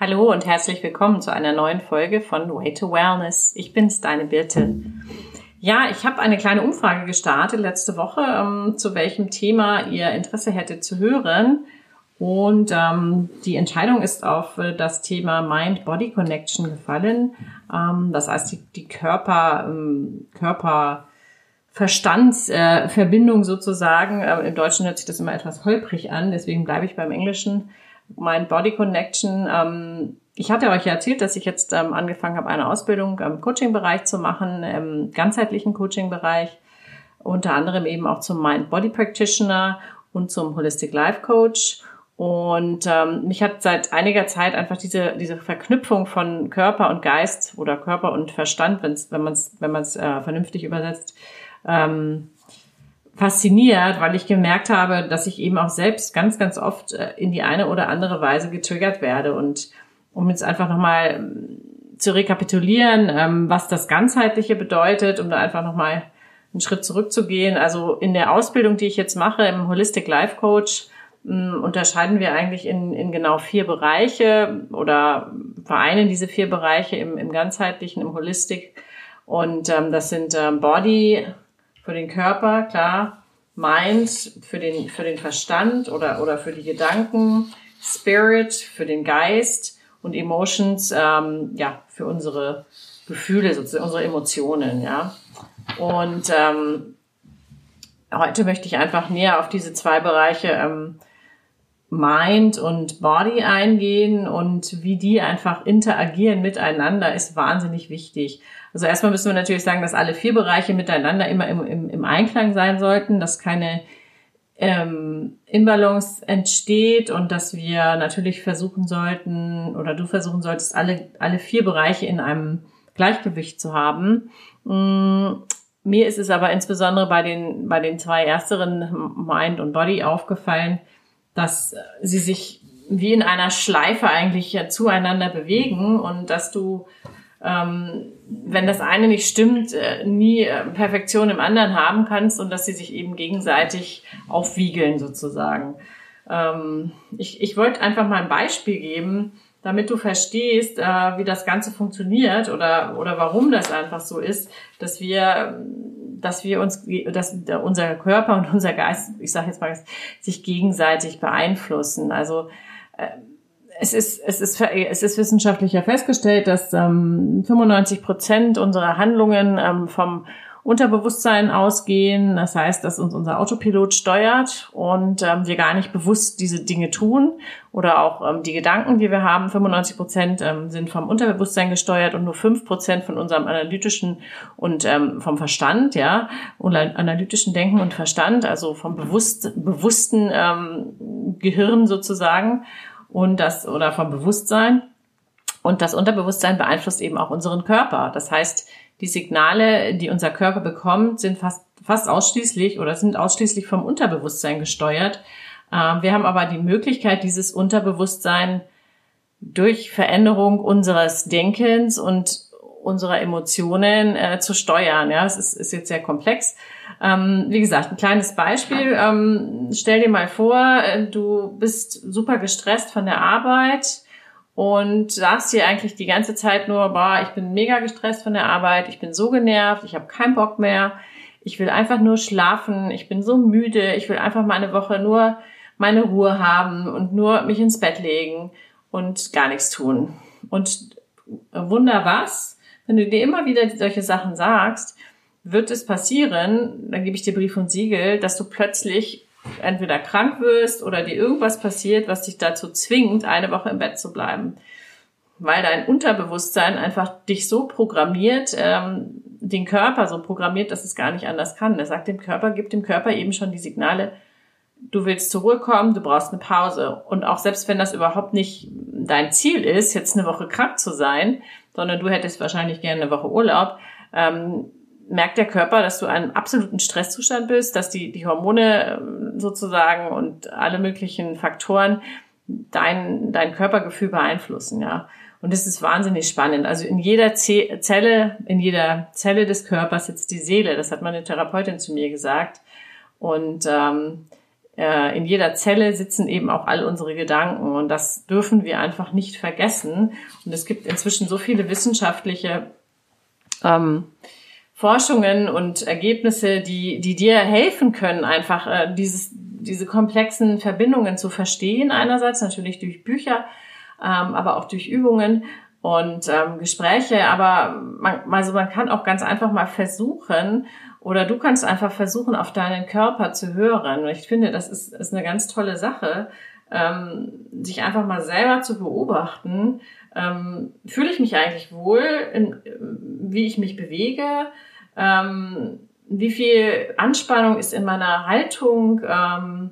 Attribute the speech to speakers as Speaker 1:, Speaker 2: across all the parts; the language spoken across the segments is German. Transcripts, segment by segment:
Speaker 1: Hallo und herzlich willkommen zu einer neuen Folge von Way to Wellness. Ich bin's, deine Birte. Ja, ich habe eine kleine Umfrage gestartet letzte Woche, ähm, zu welchem Thema ihr Interesse hättet zu hören. Und ähm, die Entscheidung ist auf äh, das Thema Mind-Body-Connection gefallen. Ähm, das heißt, die, die Körper, ähm, Körper Verstandsverbindung äh, sozusagen. Äh, Im Deutschen hört sich das immer etwas holprig an, deswegen bleibe ich beim Englischen. Mind Body Connection. Ähm, ich hatte euch ja erzählt, dass ich jetzt ähm, angefangen habe, eine Ausbildung im Coaching-Bereich zu machen, im ganzheitlichen Coaching-Bereich, unter anderem eben auch zum Mind Body Practitioner und zum Holistic Life Coach. Und ähm, mich hat seit einiger Zeit einfach diese, diese Verknüpfung von Körper und Geist oder Körper und Verstand, wenn's, wenn man es wenn man's, äh, vernünftig übersetzt, ähm, fasziniert, weil ich gemerkt habe, dass ich eben auch selbst ganz, ganz oft äh, in die eine oder andere Weise getriggert werde. Und um jetzt einfach nochmal ähm, zu rekapitulieren, ähm, was das Ganzheitliche bedeutet, um da einfach nochmal einen Schritt zurückzugehen. Also in der Ausbildung, die ich jetzt mache im Holistic Life Coach, ähm, unterscheiden wir eigentlich in, in genau vier Bereiche oder vereinen diese vier Bereiche im, im ganzheitlichen, im Holistic. Und ähm, das sind ähm, Body, für den Körper, klar, Mind für den, für den Verstand oder, oder für die Gedanken, Spirit für den Geist und Emotions, ähm, ja, für unsere Gefühle, sozusagen unsere Emotionen, ja. Und ähm, heute möchte ich einfach näher auf diese zwei Bereiche ähm, Mind und Body eingehen und wie die einfach interagieren miteinander ist wahnsinnig wichtig. Also erstmal müssen wir natürlich sagen, dass alle vier Bereiche miteinander immer im, im, im Einklang sein sollten, dass keine ähm, Imbalance entsteht und dass wir natürlich versuchen sollten oder du versuchen solltest, alle, alle vier Bereiche in einem Gleichgewicht zu haben. Mm, mir ist es aber insbesondere bei den, bei den zwei ersteren Mind und Body aufgefallen, dass sie sich wie in einer Schleife eigentlich zueinander bewegen und dass du, ähm, wenn das eine nicht stimmt, äh, nie äh, Perfektion im anderen haben kannst und dass sie sich eben gegenseitig aufwiegeln sozusagen. Ähm, ich, ich wollte einfach mal ein Beispiel geben, damit du verstehst, äh, wie das Ganze funktioniert oder, oder warum das einfach so ist, dass wir dass wir uns, dass unser Körper und unser Geist, ich sage jetzt mal, sich gegenseitig beeinflussen. Also äh, es ist, es ist, es ist wissenschaftlich ja festgestellt, dass ähm, 95 Prozent unserer Handlungen ähm, vom Unterbewusstsein ausgehen. Das heißt, dass uns unser Autopilot steuert und ähm, wir gar nicht bewusst diese Dinge tun oder auch ähm, die Gedanken, die wir haben. 95 Prozent ähm, sind vom Unterbewusstsein gesteuert und nur 5 Prozent von unserem analytischen und ähm, vom Verstand, ja, analytischen Denken und Verstand, also vom bewusst, bewussten ähm, Gehirn sozusagen und das oder vom Bewusstsein. Und das Unterbewusstsein beeinflusst eben auch unseren Körper. Das heißt, die Signale, die unser Körper bekommt, sind fast, fast ausschließlich oder sind ausschließlich vom Unterbewusstsein gesteuert. Ähm, wir haben aber die Möglichkeit, dieses Unterbewusstsein durch Veränderung unseres Denkens und unserer Emotionen äh, zu steuern. Ja, es ist, ist jetzt sehr komplex. Ähm, wie gesagt, ein kleines Beispiel. Ähm, stell dir mal vor, äh, du bist super gestresst von der Arbeit und sagst dir eigentlich die ganze Zeit nur, boah, ich bin mega gestresst von der Arbeit, ich bin so genervt, ich habe keinen Bock mehr, ich will einfach nur schlafen, ich bin so müde, ich will einfach mal eine Woche nur meine Ruhe haben und nur mich ins Bett legen und gar nichts tun. Und wunder was, wenn du dir immer wieder solche Sachen sagst, wird es passieren, dann gebe ich dir Brief und Siegel, dass du plötzlich entweder krank wirst oder dir irgendwas passiert, was dich dazu zwingt, eine Woche im Bett zu bleiben. Weil dein Unterbewusstsein einfach dich so programmiert, ähm, den Körper so programmiert, dass es gar nicht anders kann. Er sagt dem Körper, gibt dem Körper eben schon die Signale, du willst zur Ruhe kommen, du brauchst eine Pause. Und auch selbst wenn das überhaupt nicht dein Ziel ist, jetzt eine Woche krank zu sein, sondern du hättest wahrscheinlich gerne eine Woche Urlaub, ähm, merkt der Körper, dass du einen absoluten Stresszustand bist, dass die, die Hormone ähm, sozusagen und alle möglichen Faktoren dein, dein Körpergefühl beeinflussen, ja. Und das ist wahnsinnig spannend. Also in jeder Zelle, in jeder Zelle des Körpers sitzt die Seele. Das hat meine Therapeutin zu mir gesagt. Und ähm, äh, in jeder Zelle sitzen eben auch all unsere Gedanken und das dürfen wir einfach nicht vergessen. Und es gibt inzwischen so viele wissenschaftliche ähm, Forschungen und Ergebnisse, die, die dir helfen können, einfach äh, dieses, diese komplexen Verbindungen zu verstehen. Einerseits natürlich durch Bücher, ähm, aber auch durch Übungen und ähm, Gespräche. Aber man, also man kann auch ganz einfach mal versuchen, oder du kannst einfach versuchen, auf deinen Körper zu hören. Und ich finde, das ist, ist eine ganz tolle Sache, ähm, sich einfach mal selber zu beobachten. Ähm, fühle ich mich eigentlich wohl, in, wie ich mich bewege? Ähm, wie viel Anspannung ist in meiner Haltung? Ähm,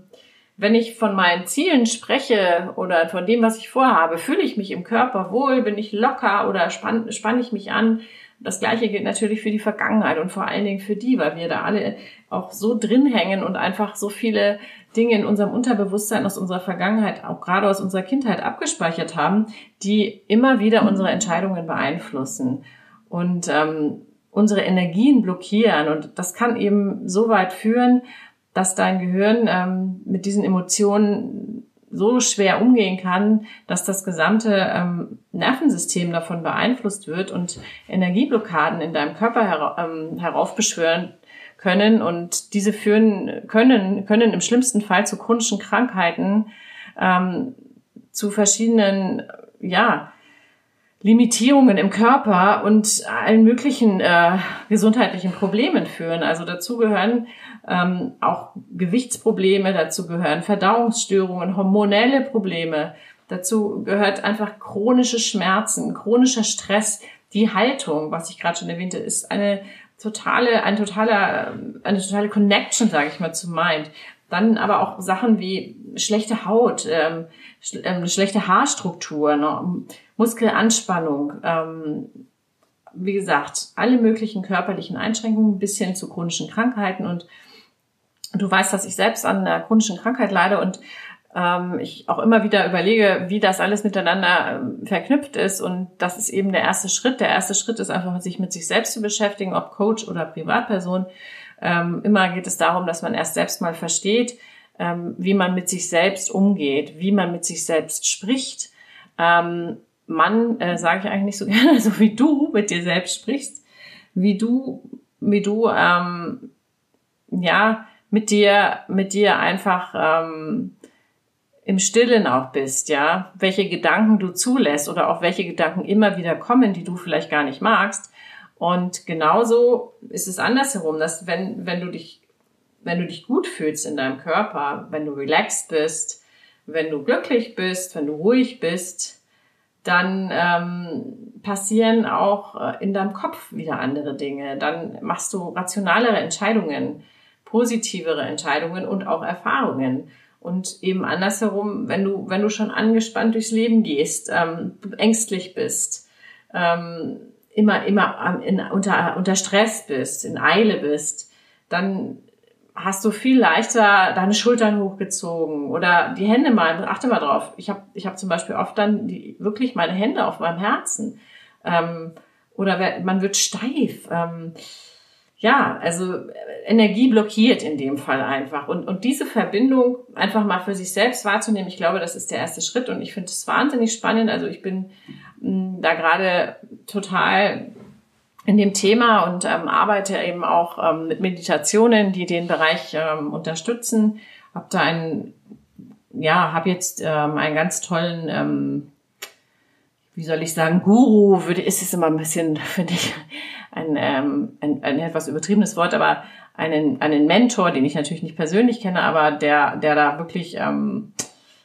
Speaker 1: wenn ich von meinen Zielen spreche oder von dem, was ich vorhabe, fühle ich mich im Körper wohl, bin ich locker oder spann, spanne ich mich an? Das gleiche gilt natürlich für die Vergangenheit und vor allen Dingen für die, weil wir da alle auch so drin hängen und einfach so viele Dinge in unserem Unterbewusstsein aus unserer Vergangenheit, auch gerade aus unserer Kindheit abgespeichert haben, die immer wieder unsere Entscheidungen beeinflussen und ähm, unsere Energien blockieren. Und das kann eben so weit führen, dass dein Gehirn ähm, mit diesen Emotionen so schwer umgehen kann, dass das gesamte ähm, Nervensystem davon beeinflusst wird und Energieblockaden in deinem Körper her ähm, heraufbeschwören können und diese führen können können im schlimmsten Fall zu chronischen Krankheiten, ähm, zu verschiedenen ja Limitierungen im Körper und allen möglichen äh, gesundheitlichen Problemen führen. Also dazu gehören ähm, auch Gewichtsprobleme, dazu gehören Verdauungsstörungen, hormonelle Probleme, dazu gehört einfach chronische Schmerzen, chronischer Stress, die Haltung, was ich gerade schon erwähnte, ist eine totale, ein totaler, eine totale Connection, sage ich mal, zu Mind. Dann aber auch Sachen wie schlechte Haut, ähm, ähm, schlechte Haarstruktur, ne? Muskelanspannung, ähm, wie gesagt, alle möglichen körperlichen Einschränkungen bis hin zu chronischen Krankheiten. Und du weißt, dass ich selbst an einer chronischen Krankheit leide und ähm, ich auch immer wieder überlege, wie das alles miteinander ähm, verknüpft ist. Und das ist eben der erste Schritt. Der erste Schritt ist einfach, sich mit sich selbst zu beschäftigen, ob Coach oder Privatperson. Ähm, immer geht es darum, dass man erst selbst mal versteht, ähm, wie man mit sich selbst umgeht, wie man mit sich selbst spricht. Ähm, Mann, äh, sage ich eigentlich nicht so gerne, so wie du mit dir selbst sprichst, wie du, wie du, ähm, ja, mit dir, mit dir einfach ähm, im Stillen auch bist, ja, welche Gedanken du zulässt oder auch welche Gedanken immer wieder kommen, die du vielleicht gar nicht magst. Und genauso ist es andersherum, dass wenn, wenn du dich, wenn du dich gut fühlst in deinem Körper, wenn du relaxed bist, wenn du glücklich bist, wenn du ruhig bist, dann ähm, passieren auch äh, in deinem Kopf wieder andere Dinge. Dann machst du rationalere Entscheidungen, positivere Entscheidungen und auch Erfahrungen. Und eben andersherum, wenn du, wenn du schon angespannt durchs Leben gehst, ähm, ängstlich bist, ähm, immer, immer in, unter, unter Stress bist, in Eile bist, dann hast du viel leichter deine Schultern hochgezogen oder die Hände mal, achte mal drauf. Ich habe ich hab zum Beispiel oft dann die, wirklich meine Hände auf meinem Herzen. Ähm, oder man wird steif. Ähm, ja, also Energie blockiert in dem Fall einfach. Und, und diese Verbindung einfach mal für sich selbst wahrzunehmen, ich glaube, das ist der erste Schritt. Und ich finde es wahnsinnig spannend. Also ich bin mh, da gerade total in dem Thema und ähm, arbeite eben auch ähm, mit Meditationen, die den Bereich ähm, unterstützen. Hab da einen, ja, habe jetzt ähm, einen ganz tollen, ähm, wie soll ich sagen, Guru. Würde ist es immer ein bisschen, finde ich, ein, ähm, ein, ein etwas übertriebenes Wort, aber einen einen Mentor, den ich natürlich nicht persönlich kenne, aber der der da wirklich ähm,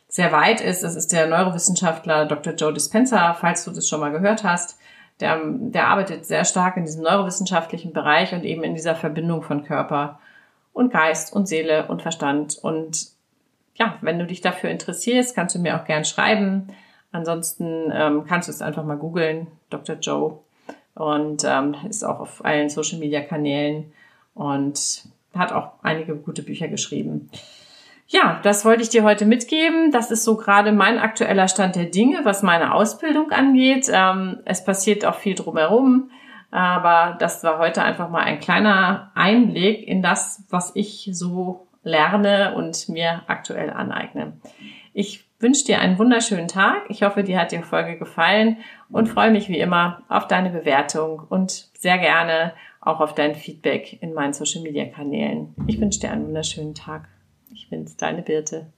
Speaker 1: sehr weit ist. Das ist der Neurowissenschaftler Dr. Joe Dispenza, falls du das schon mal gehört hast der, der arbeitet sehr stark in diesem neurowissenschaftlichen Bereich und eben in dieser Verbindung von Körper und Geist und Seele und Verstand. Und ja, wenn du dich dafür interessierst, kannst du mir auch gern schreiben. Ansonsten ähm, kannst du es einfach mal googeln, Dr. Joe. Und ähm, ist auch auf allen Social Media Kanälen und hat auch einige gute Bücher geschrieben. Ja, das wollte ich dir heute mitgeben. Das ist so gerade mein aktueller Stand der Dinge, was meine Ausbildung angeht. Ähm, es passiert auch viel drumherum, aber das war heute einfach mal ein kleiner Einblick in das, was ich so lerne und mir aktuell aneigne. Ich wünsche dir einen wunderschönen Tag. Ich hoffe, dir hat die Folge gefallen und freue mich wie immer auf deine Bewertung und sehr gerne auch auf dein Feedback in meinen Social Media Kanälen. Ich wünsche dir einen wunderschönen Tag. Ich bin's, deine Birte.